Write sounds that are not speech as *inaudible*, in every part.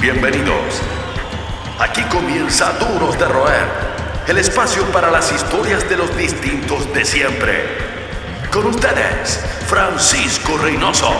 Bienvenidos. Aquí comienza Duros de Roer, el espacio para las historias de los distintos de siempre. Con ustedes, Francisco Reynoso.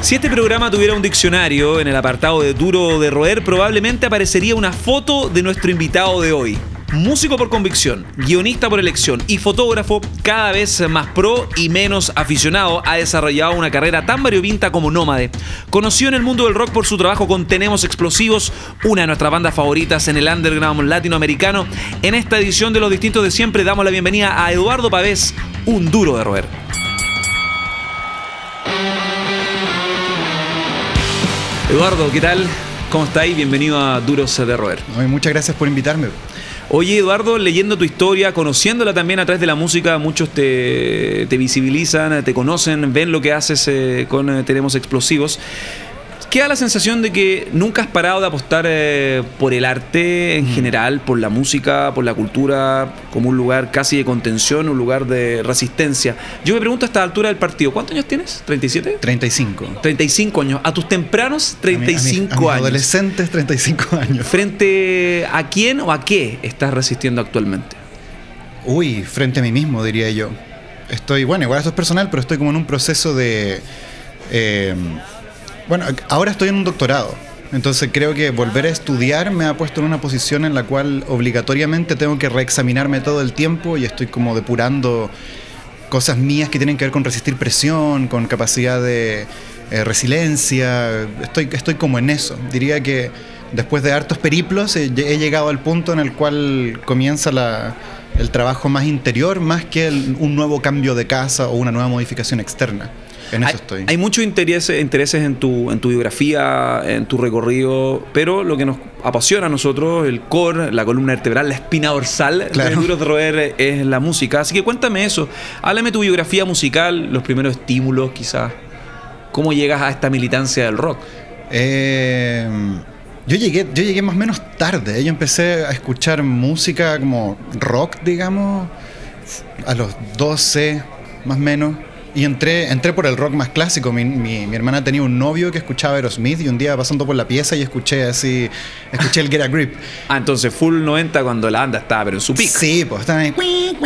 Si este programa tuviera un diccionario en el apartado de Duro de Roer, probablemente aparecería una foto de nuestro invitado de hoy músico por convicción, guionista por elección y fotógrafo cada vez más pro y menos aficionado, ha desarrollado una carrera tan variopinta como nómade. Conoció en el mundo del rock por su trabajo con Tenemos Explosivos, una de nuestras bandas favoritas en el underground latinoamericano. En esta edición de Los Distintos de Siempre damos la bienvenida a Eduardo Pavés, un duro de roer. Eduardo, ¿qué tal? ¿Cómo estáis? Bienvenido a Duros de Roer. muchas gracias por invitarme. Oye, Eduardo, leyendo tu historia, conociéndola también a través de la música, muchos te, visibilizan, te conocen, ven lo que haces eh, con eh, Tenemos Explosivos queda la sensación de que nunca has parado de apostar eh, por el arte en mm. general, por la música, por la cultura, como un lugar casi de contención, un lugar de resistencia. Yo me pregunto a esta altura del partido, ¿cuántos años tienes? ¿37? 35. 35 años. A tus tempranos 35 años. Adolescentes 35 años. ¿Frente a quién o a qué estás resistiendo actualmente? Uy, frente a mí mismo, diría yo. Estoy, bueno, igual esto es personal, pero estoy como en un proceso de... Eh, bueno, ahora estoy en un doctorado. Entonces creo que volver a estudiar me ha puesto en una posición en la cual obligatoriamente tengo que reexaminarme todo el tiempo y estoy como depurando cosas mías que tienen que ver con resistir presión, con capacidad de eh, resiliencia. Estoy, estoy como en eso. Diría que después de hartos periplos he, llegado al punto en el cual comienza el trabajo más interior más que un nuevo cambio de casa o una nueva modificación externa hay, estoy. Hay muchos intereses, intereses en, tu, en tu biografía, en tu recorrido, pero lo que nos apasiona a nosotros, el core, la columna vertebral, la espina dorsal claro. de de Roer es la música. Así que cuéntame eso. Háblame tu biografía musical, los primeros estímulos quizás. ¿Cómo llegas a esta militancia del rock? Eh, yo, llegué, yo llegué más o menos tarde. Yo empecé a escuchar música como rock, digamos, a los 12, más o menos. Y entré, entré por el rock más clásico. Mi, mi, hermana tenía un novio que escuchaba Aerosmith y un día pasando por la pieza y escuché así, escuché el Get a Grip. *laughs* Ah, entonces full 90 cuando la banda estaba, pero en su pico. Sí, pues estaban ahí,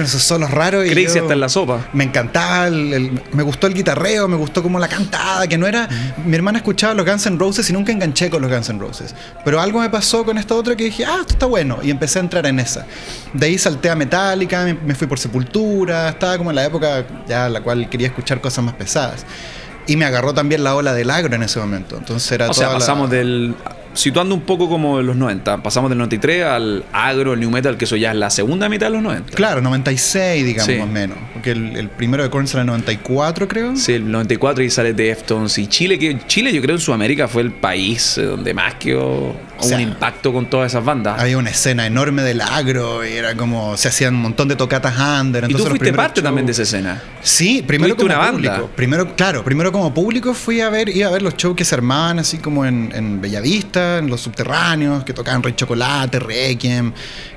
esos solos raros. Y Crazy hasta en la sopa. Me encantaba, el, me gustó el guitarreo, me gustó como la cantada, que no era... Mi hermana escuchaba los Guns N' Roses y nunca enganché con los Guns N' Roses. Pero algo me pasó con esta otra que dije, ah, esto está bueno. Y empecé a entrar en esa. De ahí salté a Metallica, me, me fui por Sepultura, estaba como en la época la cual quería escuchar cosas más pesadas. Y me agarró también la ola del agro en ese momento. Entonces era o sea, pasamos del situando un poco como los 90. Pasamos del 93 al agro, el new metal, que eso ya es la segunda mitad de los 90. Claro, 96, digamos, más o menos. Porque el, primero de Korn sale en el 94, creo. Sí, el 94 y sale Deftones. Y Chile, que Chile yo creo en Sudamérica fue el país eh, donde más quedó un impacto con todas esas bandas. Había una escena enorme del agro y era como se hacían un montón de tocatas under. ¿Y tú fuiste parte también de esa escena? Sí, primero como una público. Banda? Primero, claro, primero como público fui a ver, iba a ver los shows que se armaban así como en, en Bellavista en los subterráneos, que tocaban Rey Chocolate, Requiem,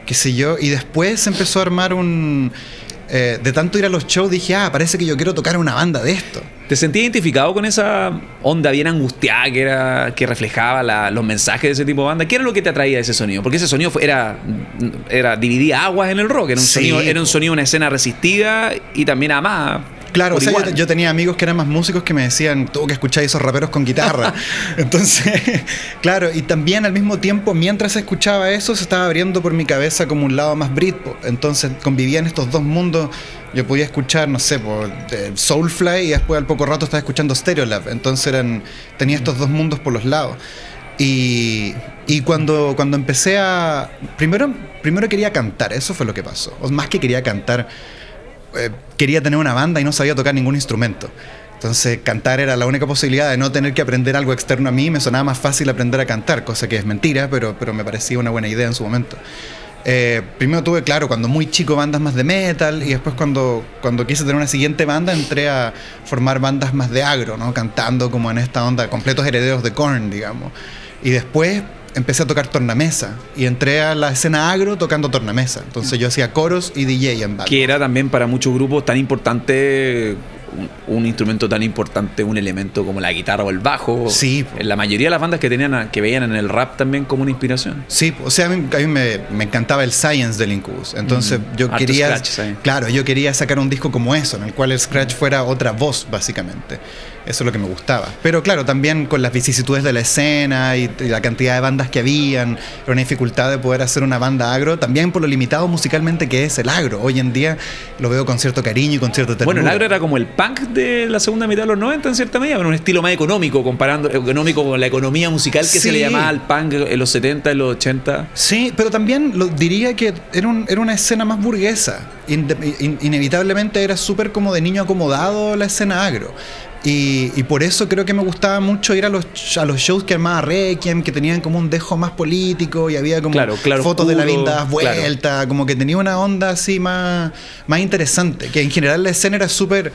qué sé yo. Y después se empezó a armar un... Eh, de tanto ir a los shows dije, ah, parece que yo quiero tocar una banda de esto. ¿Te sentías identificado con esa onda bien angustiada que, era, que reflejaba los mensajes de ese tipo de banda? ¿Qué era lo que te atraía de ese sonido? Porque ese sonido era, era dividía aguas en el rock, era un, sonido, era un sonido, una escena resistida y también amada Claro, o sea, yo, tenía amigos que eran más músicos que me decían, tuvo que escuchar esos raperos con guitarra. *laughs* Entonces, *laughs* claro, y también al mismo tiempo, mientras escuchaba eso, se estaba abriendo por mi cabeza como un lado más Britpop. Entonces convivían estos dos mundos. Yo podía escuchar, no sé, por Soulfly y después al poco rato estaba escuchando Stereolab. Entonces eran, tenía estos dos mundos por los lados. Y, y, cuando, cuando empecé a... Primero, primero quería cantar, eso fue lo que pasó. O más que quería cantar, eh, quería tener una banda y no sabía tocar ningún instrumento. Entonces cantar era la única posibilidad de no tener que aprender algo externo a mí, me sonaba más fácil aprender a cantar, cosa que es mentira, pero, pero me parecía una buena idea en su momento. Eh, primero tuve, claro, cuando muy chico bandas más de metal y después cuando, cuando quise tener una siguiente banda entré a formar bandas más de agro, ¿no? cantando como en esta onda, completos herederos de Korn, digamos. Y después empecé a tocar tornamesa y entré a la escena agro tocando tornamesa. Entonces yo hacía coros y DJ en. Que era también para muchos grupos tan importante un, un instrumento tan importante, un elemento como la guitarra o el bajo. Sí. En la mayoría de las bandas que tenían a- que veían en el rap también como una inspiración. Sí, o sea, a mí, a mí me, me encantaba el science del Incubus. Entonces Mm, yo quería. scratch, sí. Claro, yo quería sacar un disco como eso, en el cual el scratch fuera otra voz, básicamente. Eso es lo que me gustaba. Pero claro, también con las vicisitudes de la escena y, y la cantidad de bandas que habían, era una dificultad de poder hacer una banda agro, también por lo limitado musicalmente que es el agro. Hoy en día lo veo con cierto cariño y con cierta ternura. Bueno, el agro era como el punk de la segunda mitad de los 90 en cierta medida, pero un estilo más económico, comparando económico con la economía musical que se le llamaba al punk en los 70, en los 80. Sí, pero también lo, diría que era, un- era una escena más burguesa. In- inevitablemente era súper como de niño acomodado la escena agro. Y, y por eso creo que me gustaba mucho ir a los, a los shows que armaba Requiem, que tenían como un dejo más político y había como Claro, claro fotos de la claro. vuelta, como que tenía una onda así más, más interesante. Que en general la escena era súper.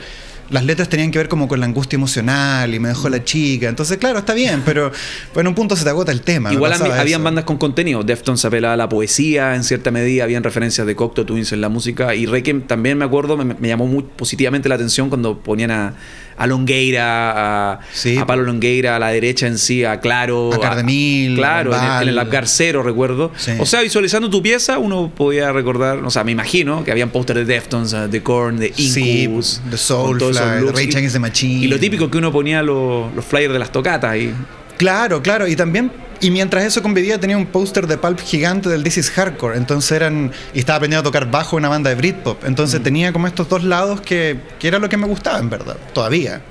Las letras tenían que ver como con la angustia emocional y me dejó la chica. Entonces, claro, está bien, pero, pero *laughs* en un punto se te agota el tema. Igual habían eso. bandas con contenido. Deftones apelaba a la poesía en cierta medida, habían referencias de Cocteau Twins en la música. Y Requiem también me acuerdo, me, me llamó muy positivamente la atención cuando ponían a, a Longueira, a, Sí. a Pablo Longueira, a la derecha en sí, a Claro. A Cardemil, Claro, en el, Val. en el Apgar Cero, recuerdo. Sí. O sea, visualizando tu pieza, uno podía recordar, o sea, me imagino que habían póster de Deftones, eh, de Korn, de Sí, Incubus. de con Soulfly, todos esos de looks. Rage Y- Against the Machine. Y lo típico que uno ponía los, los flyers de las tocatas ahí. Claro, claro, y también, y mientras eso convivía tenía un póster de Pulp gigante del This is Hardcore, entonces eran, y estaba aprendiendo a tocar bajo en una banda de Britpop, Mm. entonces tenía como estos dos lados que, que era lo que me gustaba en verdad, todavía.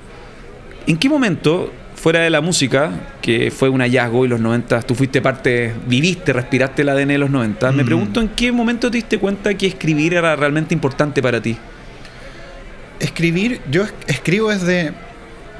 ¿En qué momento, fuera de la música, que fue un hallazgo y los 90, tú fuiste parte, viviste, respiraste el ADN de los 90, me Mm. pregunto en qué momento te diste cuenta que escribir era realmente importante para ti? Escribir, yo es- escribo desde,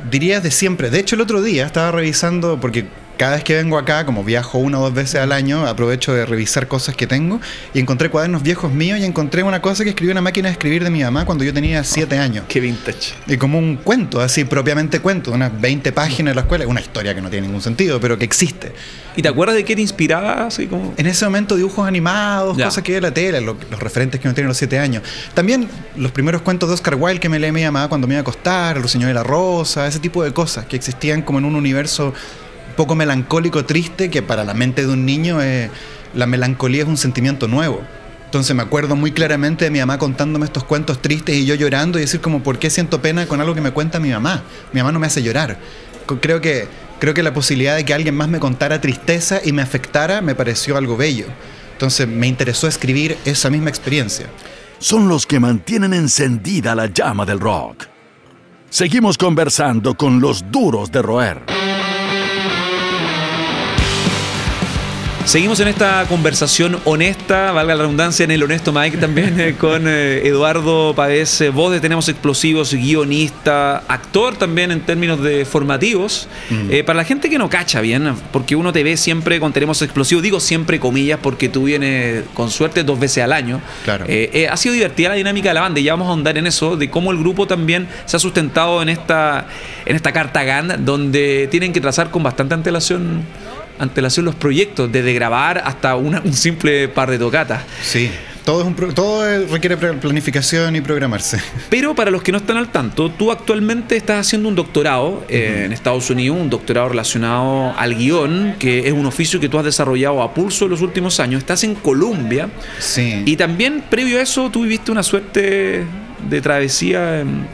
diría desde siempre, de hecho el otro día estaba revisando, porque cada vez que vengo acá, como viajo una o dos veces al año, aprovecho de revisar cosas que tengo, y encontré cuadernos viejos míos y encontré una cosa que escribió una máquina de escribir de mi mamá cuando yo tenía siete años. Qué vintage. Y como un cuento, así propiamente cuento, unas 20 páginas de la escuela, una historia que no tiene ningún sentido, pero que existe. ¿Y te acuerdas de qué te inspiraba? Así como... En ese momento dibujos animados, Ya. cosas que ve la tele, lo- los referentes que uno tiene a los 7 años. También los primeros cuentos de Oscar Wilde que me leía mi mamá cuando me iba a acostar, El Ruiseñor de la Rosa, ese tipo de cosas que existían como en un universo un poco melancólico, triste, que para la mente de un niño la melancolía es un sentimiento nuevo. Entonces me acuerdo muy claramente de mi mamá contándome estos cuentos tristes y yo llorando y decir como, ¿por qué siento pena con algo que me cuenta mi mamá? Mi mamá no me hace llorar. Creo que, creo que la posibilidad de que alguien más me contara tristeza y me afectara me pareció algo bello. Entonces me interesó escribir esa misma experiencia. son los que mantienen encendida la llama del rock. Seguimos conversando con los duros de roer. Seguimos en esta conversación honesta, valga la redundancia, en el honesto Mike también, eh, *laughs* con eh, Eduardo Pavés, eh, voz de Tenemos Explosivos, guionista, actor también en términos de formativos. Eh, para la gente que no cacha bien, porque uno te ve siempre con Tenemos Explosivos, digo siempre comillas, porque tú vienes con suerte dos veces al año. Claro. Ha sido divertida la dinámica de la banda y ya vamos a ahondar en eso, de cómo el grupo también se ha sustentado en esta, en esta carta GAN, donde tienen que trazar con bastante antelación, antelación los proyectos, desde grabar hasta una- un simple par de tocatas. Sí. Todo, es un pro- todo requiere planificación y programarse. *laughs* Pero para los que no están al tanto, tú actualmente estás haciendo un doctorado eh, en Estados Unidos, un doctorado relacionado al guion, que es un oficio que tú has desarrollado a pulso en los últimos años. Estás en Colombia. Sí. Y también, previo a eso, tú viviste una suerte de travesía. em,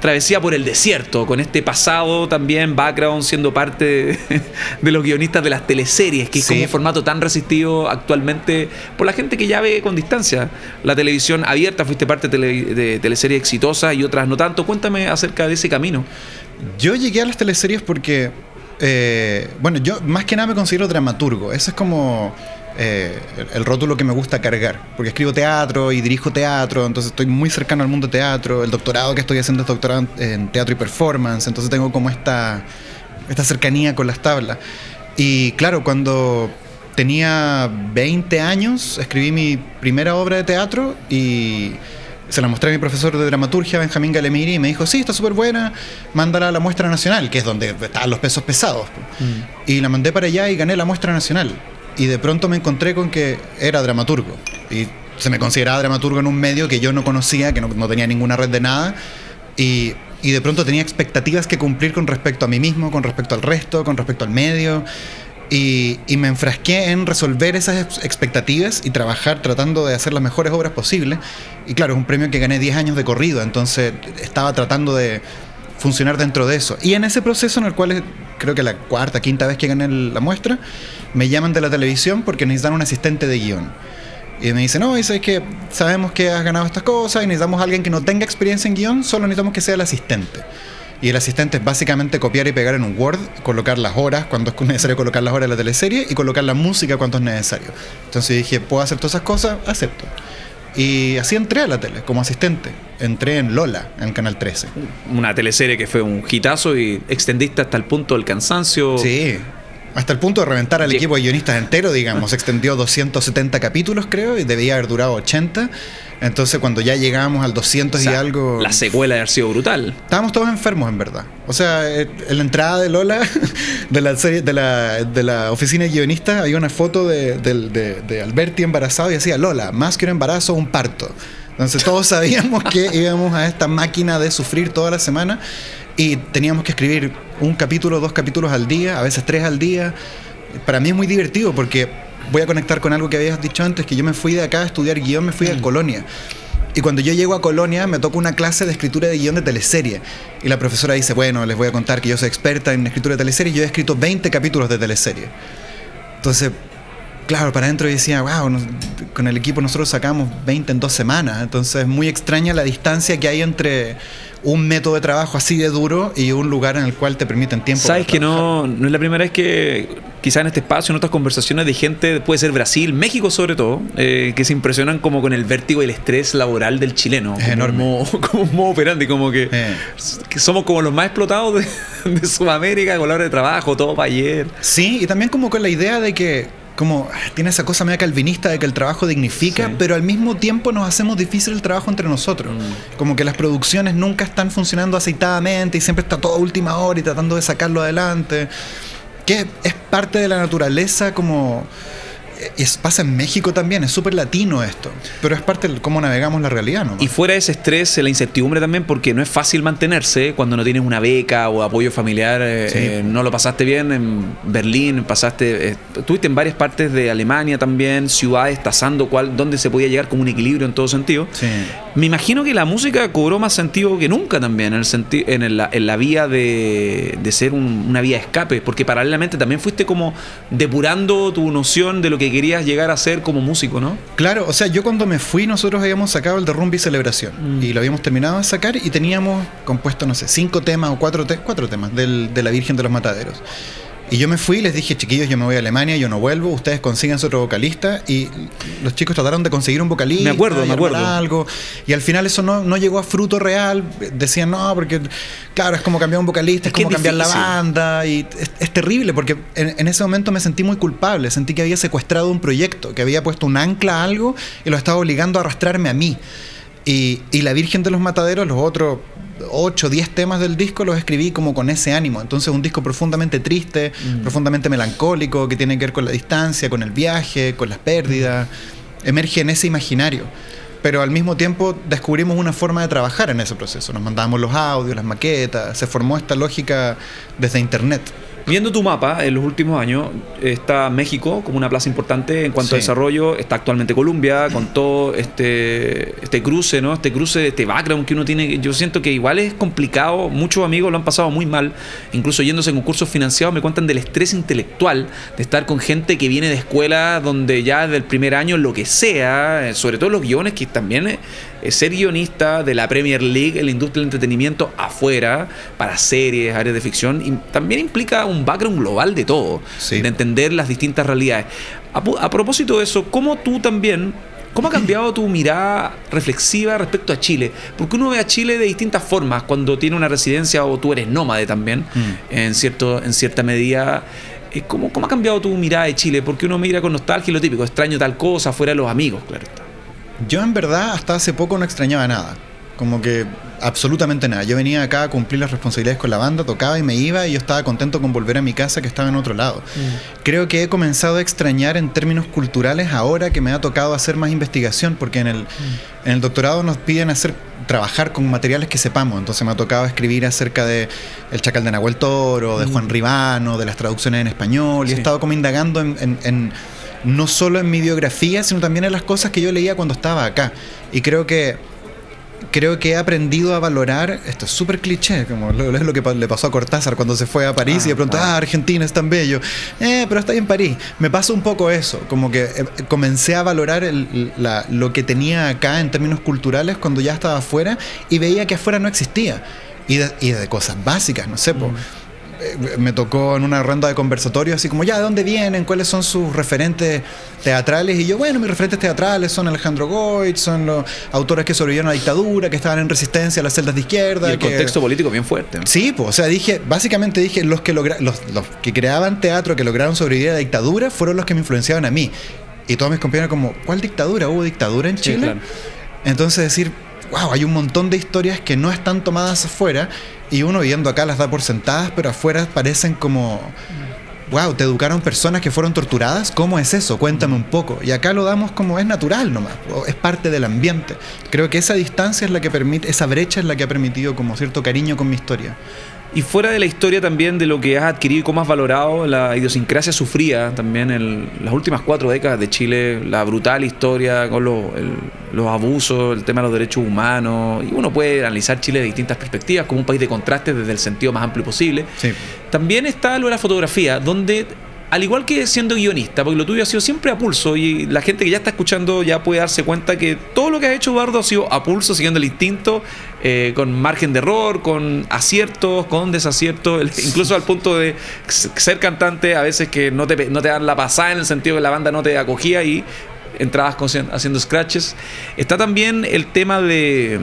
Travesía por el desierto, con este pasado también, background, siendo parte de, *laughs* de los guionistas de las teleseries, que es como un formato tan resistido actualmente por la gente que ya ve con distancia la televisión abierta, fuiste parte de, tele- de teleseries exitosas y otras no tanto. Cuéntame acerca de ese camino. Yo llegué a las teleseries porque, eh, bueno, yo más que nada me considero dramaturgo. Ese es como eh, el, el rótulo que me gusta cargar, porque escribo teatro y dirijo teatro, entonces estoy muy cercano al mundo teatro. El doctorado que estoy haciendo es doctorado en, en teatro y performance, entonces tengo como esta, esta cercanía con las tablas. Y claro, cuando tenía 20 años, escribí mi primera obra de teatro y se la mostré a mi profesor de dramaturgia, Benjamín Galemiri, y me dijo, sí, está súper buena, mándala a la muestra nacional, que es donde estaban los pesos pesados. Y la mandé para allá y gané la muestra nacional. Y de pronto me encontré con que era dramaturgo. Y se me consideraba dramaturgo en un medio que yo no conocía, que no, no tenía ninguna red de nada. Y, y de pronto tenía expectativas que cumplir con respecto a mí mismo, con respecto al resto, con respecto al medio. Y, y, me enfrasqué en resolver esas expectativas y trabajar tratando de hacer las mejores obras posibles. Y claro, es un premio que gané 10 años de corrido, entonces estaba tratando de funcionar dentro de eso. Y en ese proceso en el cual creo que la cuarta, quinta vez que gané la muestra, me llaman de la televisión porque necesitan un asistente de guion. Y me dicen, no, dice que sabemos que has ganado estas cosas y necesitamos a alguien que no tenga experiencia en guion, solo necesitamos que sea el asistente. Y el asistente es básicamente copiar y pegar en un Word, colocar las horas cuando es necesario colocar las horas de la teleserie y colocar la música cuando es necesario. Entonces dije, ¿puedo hacer todas esas cosas? Acepto. Y así entré a la tele como asistente. Entré en Lola, en Canal 13. Una teleserie que fue un hitazo y extendiste hasta el punto del cansancio. Sí, hasta el punto de reventar al equipo de guionistas entero, digamos. *laughs* Extendió 270 capítulos, creo, y debía haber durado 80. Entonces, cuando ya llegamos al 200 y algo. La secuela haber sido brutal. Estábamos todos enfermos, en verdad. O sea, eh, en la entrada de Lola, *laughs* de la, serie, de la, de la oficina de guionistas, había una foto de, de, de Alberti embarazado y decía: Lola, más que un embarazo, un parto. Entonces, todos sabíamos que íbamos a esta máquina de sufrir toda la semana y teníamos que escribir un capítulo, dos capítulos al día, a veces tres al día. Para mí es muy divertido porque voy a conectar con algo que habías dicho antes, que yo me fui de acá a estudiar guion, me fui a Colonia. Y cuando yo llego a Colonia me toca una clase de escritura de guion de teleserie. Y la profesora dice, bueno, les voy a contar que yo soy experta en escritura de teleserie y yo he escrito 20 capítulos de teleserie. Entonces, claro, para adentro decía, wow, con el equipo nosotros sacamos 20 en dos semanas. Entonces es muy extraña la distancia que hay entre un método de trabajo así de duro y un lugar en el cual te permiten tiempo. Sabes que no, no es la primera vez que quizás en este espacio, en otras conversaciones de gente, puede ser Brasil, México sobre todo, eh, que se impresionan como con el vértigo y el estrés laboral del chileno. Es enorme. Como un modo *laughs* operandi, como que, Eh. que somos como los más explotados de, *laughs* de Sudamérica con la hora de trabajo, todo para ayer. Sí, y también como con la idea de que como tiene esa cosa media calvinista de que el trabajo dignifica, Sí. pero al mismo tiempo nos hacemos difícil el trabajo entre nosotros. Mm. Como que las producciones nunca están funcionando aceitadamente y siempre está todo a última hora y tratando de sacarlo adelante. Que es parte de la naturaleza como... Es- pasa en México también, es súper latino esto, pero es parte de cómo navegamos la realidad, ¿no? Y fuera de ese estrés, la incertidumbre también, porque no es fácil mantenerse cuando no tienes una beca o apoyo familiar. eh, Sí. eh, no lo pasaste bien en Berlín, pasaste, eh, estuviste en varias partes de Alemania también, ciudades, tasando cuál, dónde se podía llegar como un equilibrio en todo sentido. Sí. Me imagino que la música cobró más sentido que nunca también, en, el senti- en, el- en la vía de, de ser un- una vía de escape, porque paralelamente también fuiste como depurando tu noción de lo que querías llegar a ser como músico, ¿no? Claro, o sea, yo cuando me fui, nosotros habíamos sacado el de Rumbi Celebración Mm. y lo habíamos terminado de sacar y teníamos compuesto, no sé, cinco temas o cuatro, te- cuatro temas del, de la Virgen de los Mataderos. Y yo me fui y les dije, chiquillos, yo me voy a Alemania, yo no vuelvo, ustedes consigan otro vocalista. Y los chicos trataron de conseguir un vocalista. Me acuerdo, me acuerdo. Algo, y al final eso no, no llegó a fruto real. Decían, no, porque, claro, es como cambiar un vocalista, Es como cambiar la banda. Y es, es terrible porque en, en ese momento me sentí muy culpable. Sentí que había secuestrado un proyecto, que había puesto un ancla a algo y lo estaba obligando a arrastrarme a mí. Y, y La Virgen de los Mataderos, los otros 8, 10 temas del disco los escribí como con ese ánimo. Entonces un disco profundamente triste, profundamente melancólico, que tiene que ver con la distancia, con el viaje, con las pérdidas. Emerge en ese imaginario. Pero al mismo tiempo descubrimos una forma de trabajar en ese proceso. Nos mandábamos los audios, las maquetas, se formó esta lógica desde internet. Viendo tu mapa, en los últimos años está México como una plaza importante en cuanto a desarrollo, está actualmente Colombia con todo este, este cruce, ¿no? Este cruce, este background que uno tiene, yo siento que igual es complicado, muchos amigos lo han pasado muy mal, incluso yéndose en concursos financiados me cuentan del estrés intelectual de estar con gente que viene de escuelas donde ya desde el primer año lo que sea, eh, sobre todo los guiones que también eh, ser guionista de la Premier League en la industria del entretenimiento afuera, para series, áreas de ficción, y también implica un background global de todo, Sí. de entender las distintas realidades. A propósito de eso, ¿cómo tú también, cómo ha cambiado tu mirada reflexiva respecto a Chile? Porque uno ve a Chile de distintas formas, cuando tiene una residencia o tú eres nómade también, Mm. en, cierto, en cierta medida. Eh, ¿Cómo, ¿Cómo ha cambiado tu mirada de Chile? Porque uno mira con nostalgia y lo típico, extraño tal cosa, fuera de los amigos, claro está. Yo en verdad hasta hace poco no extrañaba nada. Como que absolutamente nada. Yo venía acá a cumplir las responsabilidades con la banda, tocaba y me iba y yo estaba contento con volver a mi casa que estaba en otro lado. Mm. Creo que he comenzado a extrañar en términos culturales ahora que me ha tocado hacer más investigación, porque en el, Mm. en el doctorado nos piden hacer trabajar con materiales que sepamos. Entonces me ha tocado escribir acerca de El Chacal de Nahuel Toro, de Juan Ribano, de las traducciones en español, y he Mm. Estado como indagando en, en- en- no solo en mi biografía, sino también en las cosas que yo leía cuando estaba acá. Y creo que creo que he aprendido a valorar, esto es súper cliché, como lo, es lo que le pasó a Cortázar cuando se fue a París Ah, y de pronto, claro. ah, Argentina es tan bello, eh, pero está en París. Me pasa un poco eso, como que eh, comencé a valorar el- la- lo que tenía acá en términos culturales cuando ya estaba afuera y veía que afuera no existía. Y de, y de cosas básicas, no sé, po. Eh, me tocó en una ronda de conversatorio así como, ya, ¿de dónde vienen? ¿Cuáles son sus referentes teatrales? Y yo, bueno, mis referentes teatrales son Alejandro Goich, son los autores que sobrevivieron a la dictadura, que estaban en resistencia a las celdas de izquierda. Y el que- contexto político bien fuerte. ¿no? Sí, pues, o sea, dije, básicamente dije, los que, logra- los, los que creaban teatro, que lograron sobrevivir a la dictadura, fueron los que me influenciaban a mí. Y todos mis compañeros como, ¿cuál dictadura? ¿Hubo dictadura en Sí, Chile? claro. Entonces decir, wow, hay un montón de historias que no están tomadas afuera y uno viendo acá las da por sentadas, pero afuera parecen como, wow, te educaron personas que fueron torturadas, ¿cómo es eso? Cuéntame un poco. Y acá lo damos como es natural nomás, es parte del ambiente. Creo que esa distancia es la que permite, esa brecha es la que ha permitido como cierto cariño con mi historia. Y fuera de la historia también de lo que has adquirido y cómo has valorado la idiosincrasia sufrida también en las últimas cuatro décadas de Chile, la brutal historia con los, el- los abusos, el tema de los derechos humanos. Y uno puede analizar Chile de distintas perspectivas, como un país de contrastes desde el sentido más amplio posible. Sí. También está lo de la fotografía, donde al igual que siendo guionista, porque lo tuyo ha sido siempre a pulso y la gente que ya está escuchando ya puede darse cuenta que todo lo que ha hecho Eduardo ha sido a pulso, siguiendo el instinto, eh, con margen de error, con aciertos, con desaciertos, incluso al punto de ser cantante a veces que no te, no te dan la pasada en el sentido que la banda no te acogía y entrabas con- haciendo scratches. Está también el tema de,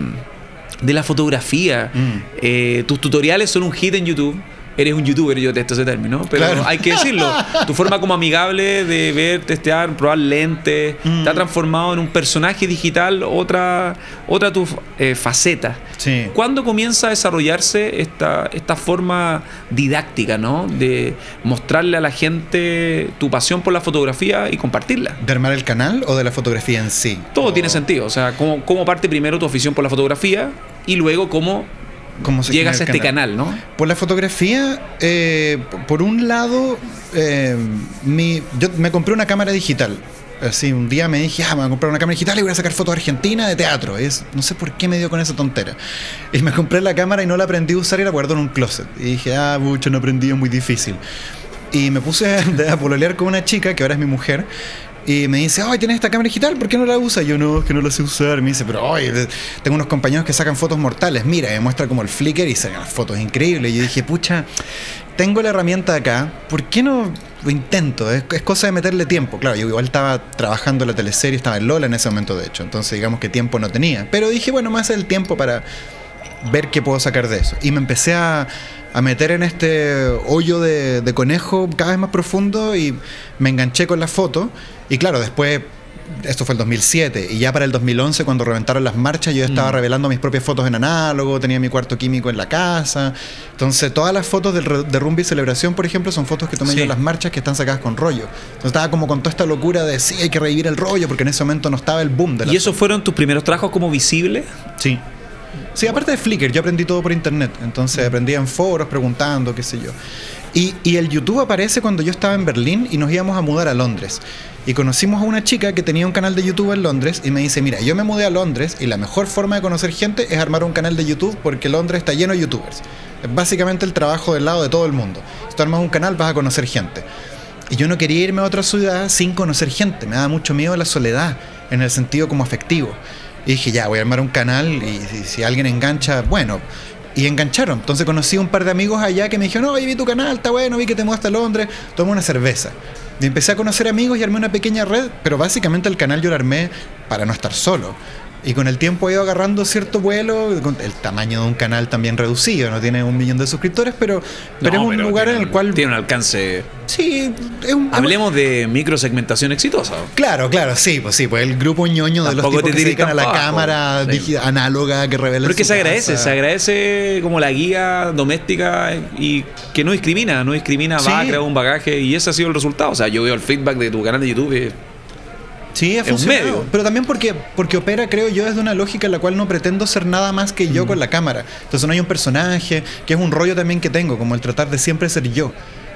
de la fotografía. Mm. Eh, tus tutoriales son un hit en YouTube. Eres un youtuber, yo detesto ese término, pero Claro. hay que decirlo. *laughs* Tu forma como amigable de ver, testear, probar lentes, Mm. te ha transformado en un personaje digital, otra, otra tu eh, faceta. Sí. ¿Cuándo comienza a desarrollarse esta, esta forma didáctica, ¿no? De mostrarle a la gente tu pasión por la fotografía y compartirla. ¿De armar el canal o de la fotografía en sí? Todo O tiene sentido. O sea, cómo, cómo parte primero tu afición por la fotografía y luego cómo cómo se llegas a este canal, ¿no? Por la fotografía, eh, por un lado, eh, mi, yo me compré una cámara digital. Así, un día me dije, ah, me voy a comprar una cámara digital y voy a sacar fotos argentinas de teatro. Es, no sé por qué me dio con esa tontera. Y me compré la cámara y no la aprendí a usar y la guardo en un closet. Y dije, ah, mucho, no aprendí, es muy difícil. Y me puse a, *laughs* a pololear con una chica, que ahora es mi mujer, y me dice, ay, ¿tienes esta cámara digital? ¿Por qué no la usas? Yo, no, es que no la sé usar. Me dice, pero, oye, tengo unos compañeros que sacan fotos mortales. Mira, me muestra como el Flickr y sacan fotos increíbles. Y yo dije, pucha, tengo la herramienta acá, ¿por qué no lo intento? Es, es cosa de meterle tiempo. Claro, yo igual estaba trabajando la teleserie, estaba en Lola en ese momento, de hecho. Entonces, digamos que tiempo no tenía. Pero dije, bueno, más el tiempo para ver qué puedo sacar de eso. Y me empecé a, a meter en este hoyo de, de conejo cada vez más profundo y me enganché con la foto. Y claro, después, esto fue el 2007, y ya para el 2011, cuando reventaron las marchas, yo estaba Mm. revelando mis propias fotos en análogo, tenía mi cuarto químico en la casa. Entonces, todas las fotos del re- de Rumbi Celebración, por ejemplo, son fotos que tomé Sí. yo en las marchas que están sacadas con rollo. Entonces, estaba como con toda esta locura de sí, hay que revivir el rollo, porque en ese momento no estaba el boom de la ¿Y esos fueron tus primeros trabajos como visibles? Sí. Sí, aparte de Flickr, yo aprendí todo por internet. Entonces aprendí en foros, preguntando, qué sé yo. Y, el YouTube aparece cuando yo estaba en Berlín y nos íbamos a mudar a Londres. Y conocimos a una chica que tenía un canal de YouTube en Londres y me dice, mira, yo me mudé a Londres y la mejor forma de conocer gente es armar un canal de YouTube porque Londres está lleno de YouTubers. Es básicamente el trabajo del lado de todo el mundo. Si tú armas un canal vas a conocer gente. Y yo no quería irme a otra ciudad sin conocer gente. Me daba mucho miedo la soledad, en el sentido como afectivo. Y dije, ya, voy a armar un canal y si alguien engancha, bueno. Y engancharon. Entonces conocí un par de amigos allá que me dijeron, oye, vi tu canal, está bueno, vi que te mudaste a Londres, toma una cerveza. Y empecé a conocer amigos y armé una pequeña red, pero básicamente el canal yo lo armé para no estar solo. Y con el tiempo he ido agarrando cierto vuelo, el tamaño de un canal también reducido, no tiene un millón de suscriptores, pero, pero No, es un lugar en el cual Tiene un alcance. Sí, Sí, es un, Hablemos de microsegmentación exitosa. Claro, claro, sí, pues sí, pues el grupo ñoño de los tipos te que dedican a la cámara sí. análoga que revela Pero es que se agradece, casa. se agradece como la guía doméstica y que no discrimina, no discrimina, Sí. va, crea un bagaje y ese ha sido el resultado. O sea, yo veo el feedback de tu canal de YouTube. y- Sí, ha Es un funcionado. medio. Pero también porque, porque opera, creo yo, desde una lógica en la cual no pretendo ser nada más que Mm. yo con la cámara. Entonces no hay un personaje, que es un rollo también que tengo, como el tratar de siempre ser yo.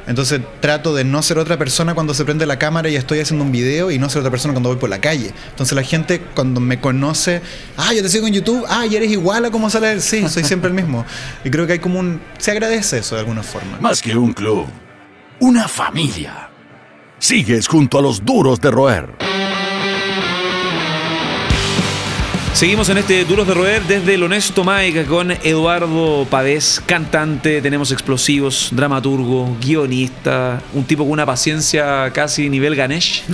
Entonces trato de no ser otra persona cuando se prende la cámara y estoy haciendo un video y no ser otra persona cuando voy por la calle. Entonces la gente cuando me conoce, ah, yo te sigo en YouTube, ah, y eres igual a como sale. Sí, soy siempre el mismo. *laughs* Y creo que hay como un... Se agradece eso de alguna forma. Más que un club, una familia. Sigues junto a los duros de roer. Seguimos en este Duros de Roer desde el Honesto Mike con Eduardo Pavés, cantante, tenemos explosivos, dramaturgo, guionista, un tipo con una paciencia casi nivel Ganesh,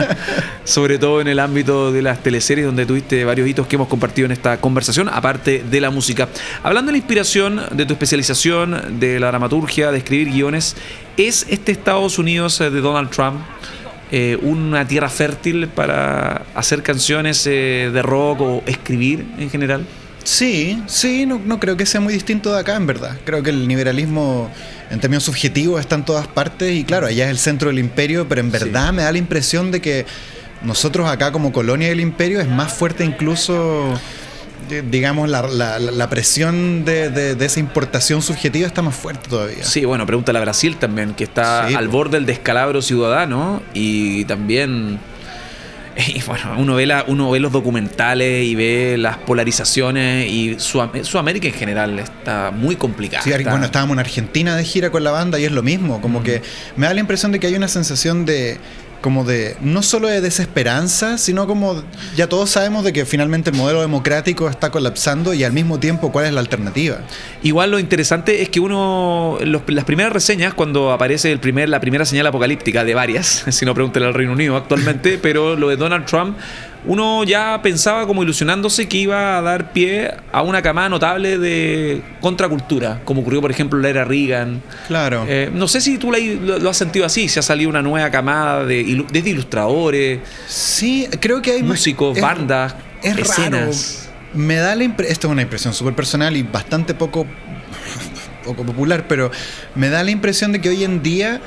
*laughs* sobre todo en el ámbito de las teleseries donde tuviste varios hitos que hemos compartido en esta conversación, aparte de la música. Hablando de la inspiración, de tu especialización, de la dramaturgia, de escribir guiones, ¿es este Estados Unidos de Donald Trump? Eh, una tierra fértil para hacer canciones eh, de rock o escribir en general? Sí, sí, no, no creo que sea muy distinto de acá, en verdad. Creo que el liberalismo, en términos subjetivos, está en todas partes y claro, allá es el centro del imperio, pero en verdad me da la impresión de que nosotros acá como colonia del imperio es más fuerte incluso, digamos, la, la- la presión de, de- de esa importación subjetiva está más fuerte todavía. Sí, bueno, pregúntale a Brasil también, que está Sí, al borde del descalabro ciudadano y también... *laughs* Y bueno, uno ve, la- uno ve los documentales y ve las polarizaciones y Sudam- Sudamérica en general está muy complicada. Sí, bueno, estábamos en Argentina de gira con la banda y es lo mismo, como que me da la impresión de que hay una sensación de como de no solo de desesperanza, sino como ya todos sabemos de que finalmente el modelo democrático está colapsando y al mismo tiempo cuál es la alternativa. Igual lo interesante es que uno, los- las primeras reseñas, cuando aparece el primer, la primera señal apocalíptica de varias, *laughs* si no pregúntale al Reino Unido actualmente, pero lo de Donald Trump, uno ya pensaba como ilusionándose que iba a dar pie a una camada notable de contracultura, como ocurrió por ejemplo en la era Reagan. Claro. Eh, no sé si tú lo, lo has sentido así, si ha salido una nueva camada de, ilu- desde ilustradores, sí, creo que hay músicos, es- bandas, es raro. escenas. Me da la impresión, esto es una impresión súper personal y bastante poco, *laughs* poco popular, pero me da la impresión de que hoy en día,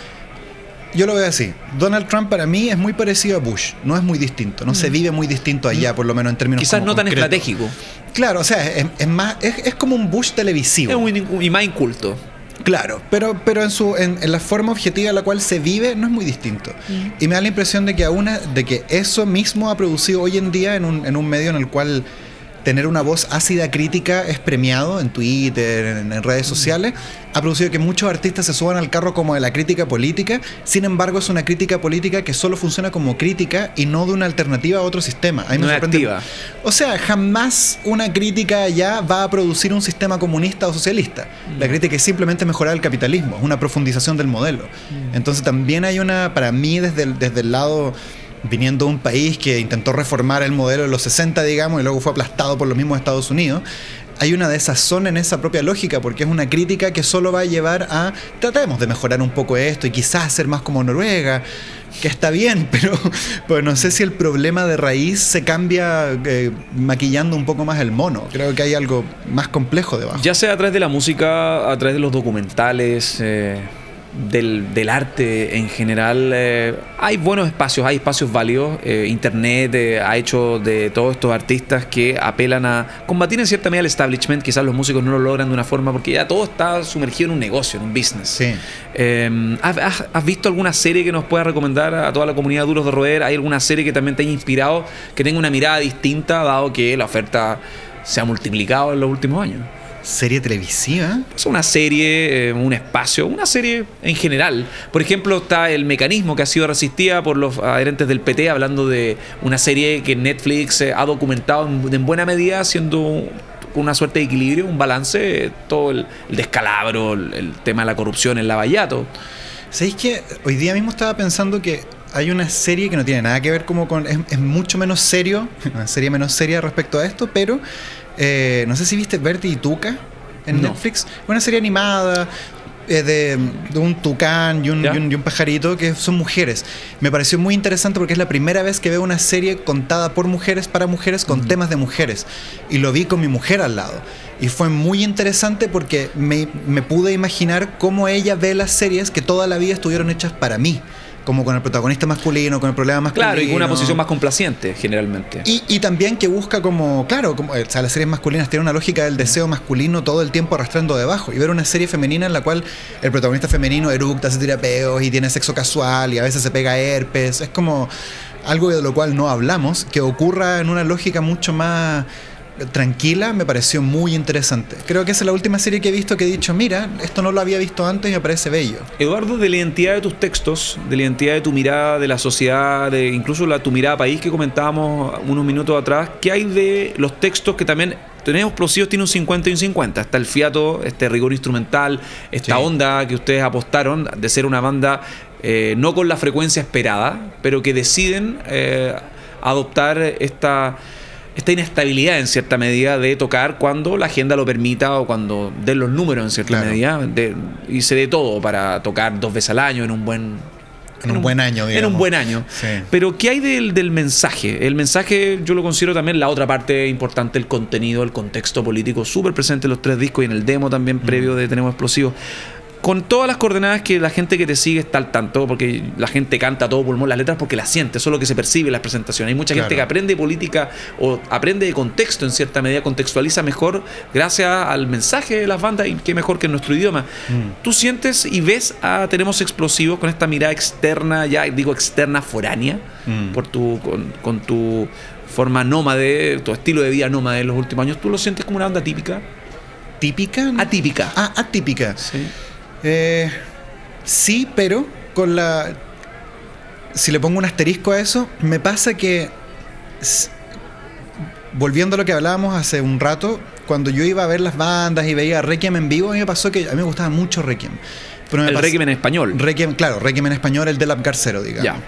yo lo veo así, Donald Trump para mí es muy parecido a Bush, no es muy distinto, no se vive muy distinto allá, por lo menos en términos Mm. Quizás no tan estratégico, Claro, o sea, es, es más, es, es como un Bush televisivo. es muy- y más inculto. Claro, pero, pero en, su, en, en la forma objetiva en la cual se vive no es muy distinto. Y me da la impresión de que, aún de que eso mismo ha producido hoy en día en un, en un medio en el cual tener una voz ácida crítica es premiado en Twitter, en, en redes sociales, ha producido que muchos artistas se suban al carro como de la crítica política, sin embargo es una crítica política que solo funciona como crítica y no de una alternativa a otro sistema. A mí me No es sorprende- activa. o sea, jamás una crítica ya va a producir un sistema comunista o socialista. La crítica es simplemente mejorar el capitalismo, es una profundización del modelo. Entonces también hay una, para mí, desde el, desde el lado, viniendo de un país que intentó reformar el modelo en los 60, digamos, y luego fue aplastado por los mismos Estados Unidos, hay una desazón en esa propia lógica, porque es una crítica que solo va a llevar a tratemos de mejorar un poco esto y quizás ser más como Noruega, que está bien, *laughs* pero, pero no sé si el problema de raíz se cambia eh, maquillando un poco más el mono. Creo que hay algo más complejo debajo. Ya sea a través de la música, a través de los documentales, eh, del, del arte en general, eh, hay buenos espacios, hay espacios válidos. Eh, Internet eh, ha hecho de todos estos artistas que apelan a combatir en cierta medida el establishment. Quizás los músicos no lo logran de una forma porque ya todo está sumergido en un negocio, en un business. Sí. Eh, ¿has, visto alguna serie que nos pueda recomendar a toda la comunidad Duros de Roer? ¿Hay alguna serie que también te haya inspirado, que tenga una mirada distinta, dado que la oferta se ha multiplicado en los últimos años? Serie televisiva. Es una serie, eh, un espacio, una serie en general. Por ejemplo, está el mecanismo que ha sido resistida por los adherentes del PT, hablando de una serie que Netflix eh, ha documentado en, en buena medida, haciendo una suerte de equilibrio, un balance, eh, todo el, el descalabro, el, el tema de la corrupción, el lavallato. ¿Sabéis que hoy día mismo estaba pensando que hay una serie que no tiene nada que ver como con... Es, es mucho menos serio, *laughs* una serie menos seria respecto a esto, pero eh, no sé si viste Bertie y Tuca en No. Netflix. Una serie animada, eh, de, de un tucán y un, y un- y un pajarito que son mujeres. Me pareció muy interesante porque es la primera vez que veo una serie contada por mujeres para mujeres con temas de mujeres. Y lo vi con mi mujer al lado. Y fue muy interesante porque me, me pude imaginar cómo ella ve las series que toda la vida estuvieron hechas para mí. Como con el protagonista masculino, con el problema masculino. Claro, y con una posición más complaciente, generalmente. Y, y también que busca como, claro, como, o sea, las series masculinas tienen una lógica del deseo masculino todo el tiempo arrastrando debajo. Y ver una serie femenina en la cual el protagonista femenino eructa, se tira peos y tiene sexo casual y a veces se pega herpes. Es como algo de lo cual no hablamos, que ocurra en una lógica mucho más tranquila, me pareció muy interesante. Creo que esa es la última serie que he visto que he dicho, mira, esto no lo había visto antes y me parece bello. Eduardo, de la identidad de tus textos, de la identidad de tu mirada de la sociedad, de incluso la, tu mirada país que comentábamos unos minutos atrás, ¿qué hay de los textos que también tenemos explosivos tiene un 50 y un 50? Está el fiato, este rigor instrumental, esta Sí. onda que ustedes apostaron de ser una banda eh, no con la frecuencia esperada, pero que deciden eh, adoptar esta esta inestabilidad en cierta medida de tocar cuando la agenda lo permita o cuando den los números en cierta Claro. medida de, y se dé todo para tocar dos veces al año en un buen En un buen año, en digamos. un buen año Sí. pero ¿qué hay del, del mensaje? el mensaje yo lo considero también la otra parte importante el contenido el contexto político súper presente en los tres discos y en el demo también Mm. previo de Tenemos Explosivos con todas las coordenadas que la gente que te sigue está al tanto, porque la gente canta todo pulmón las letras porque las siente, eso es lo que se percibe en las presentaciones. Hay mucha gente que aprende política o aprende de contexto en cierta medida, contextualiza mejor gracias al mensaje de las bandas y qué mejor que en nuestro idioma. Mm. Tú sientes y ves a Tenemos Explosivos con esta mirada externa, ya digo externa, foránea, Mm. por tu, con, con tu forma nómade, tu estilo de vida nómade en los últimos años, ¿tú lo sientes como una banda típica? ¿Típica? Atípica. Ah, atípica. Sí. Eh, sí, pero con la. Si le pongo un asterisco a eso, me pasa que. Volviendo a lo que hablábamos hace un rato, cuando yo iba a ver las bandas y veía Requiem en vivo, a mí me pasó que a mí me gustaba mucho Requiem. Pero me El Requiem en español. Requiem, claro, Requiem en español, el del Garcero, digamos.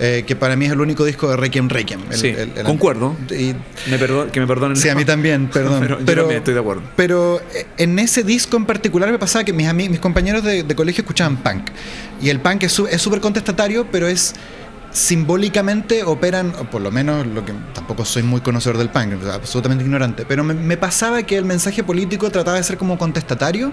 Eh, que para mí es el único disco de Requiem Requiem. El- Sí, el- el- concuerdo. y- Me perdo- que me perdonen. Sí, a mí también, *laughs* perdón. Pero yo también estoy de acuerdo. Pero eh, en ese disco en particular me pasaba que mis, mis compañeros de, de colegio escuchaban punk. Y el punk es su- súper contestatario, pero es simbólicamente operan, o por lo menos lo que tampoco soy muy conocedor del punk, absolutamente ignorante, pero me, me pasaba que el mensaje político trataba de ser como contestatario.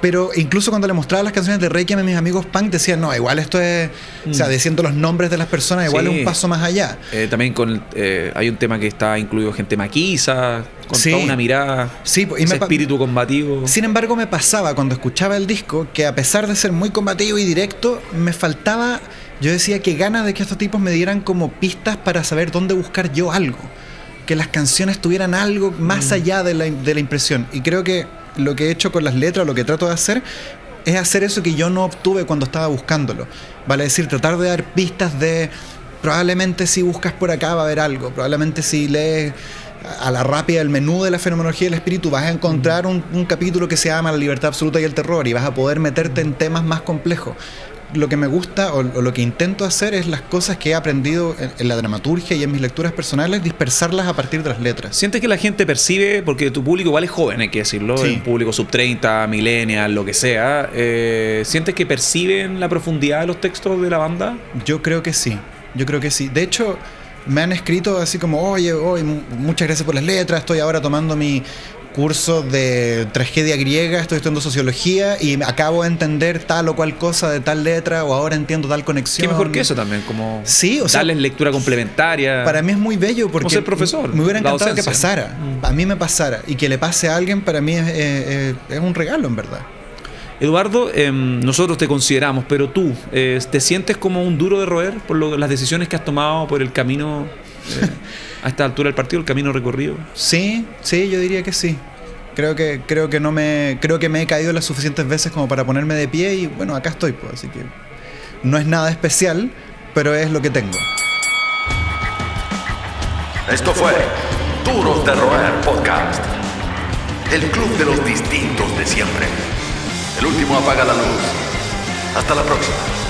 Pero incluso cuando le mostraba las canciones de Requiem a mis amigos punk decían, no, igual esto es, o sea, diciendo los nombres de las personas, igual Mm. Sí. es un paso más allá. Eh, también con eh, hay un tema que está incluido gente maquiza, con Sí. toda una mirada, Sí, y ese espíritu combativo. Sin embargo, me pasaba cuando escuchaba el disco que a pesar de ser muy combativo y directo, me faltaba, yo decía que ganas de que estos tipos me dieran como pistas para saber dónde buscar yo algo. Que las canciones tuvieran algo más allá de la, de la impresión. Y creo que lo que he hecho con las letras, lo que trato de hacer, es hacer eso que yo no obtuve cuando estaba buscándolo. Vale decir, tratar de dar pistas de probablemente si buscas por acá va a haber algo, probablemente si lees a la rápida el menú de la fenomenología del espíritu vas a encontrar un, un capítulo que se llama La libertad absoluta y el terror y vas a poder meterte en temas más complejos. Lo que me gusta o, o lo que intento hacer es las cosas que he aprendido en, en la dramaturgia y en mis lecturas personales, dispersarlas a partir de las letras. ¿Sientes que la gente percibe, porque tu público igual es joven, hay que decirlo, Sí. un público sub 30, millennial, lo que sea, eh, ¿sientes que perciben la profundidad de los textos de la banda? Yo creo que sí, yo creo que sí. De hecho, me han escrito así como, oye, oye, mu- muchas gracias por las letras, estoy ahora tomando mi curso de tragedia griega, estoy estudiando sociología y acabo de entender tal o cual cosa de tal letra o ahora entiendo tal conexión. Qué mejor que eso también, como Sí, o sea, darles lectura complementaria. Para mí es muy bello porque ser profesor, me hubiera encantado que pasara. Mm. A mí me pasara y que le pase a alguien para mí es, eh, eh, es un regalo en verdad. Eduardo, em, nosotros te consideramos, pero tú, eh, ¿te sientes como un duro de roer por lo- las decisiones que has tomado por el camino *laughs* a esta altura del partido, el camino recorrido? Sí, sí, yo diría que sí. Creo que, creo que no me. Creo que me he caído las suficientes veces como para ponerme de pie y bueno, acá estoy, pues, así que. No es nada especial, pero es lo que tengo. Esto fue Duros de Roer Podcast. El club de los distintos de siempre. El último apaga la luz. Hasta la próxima.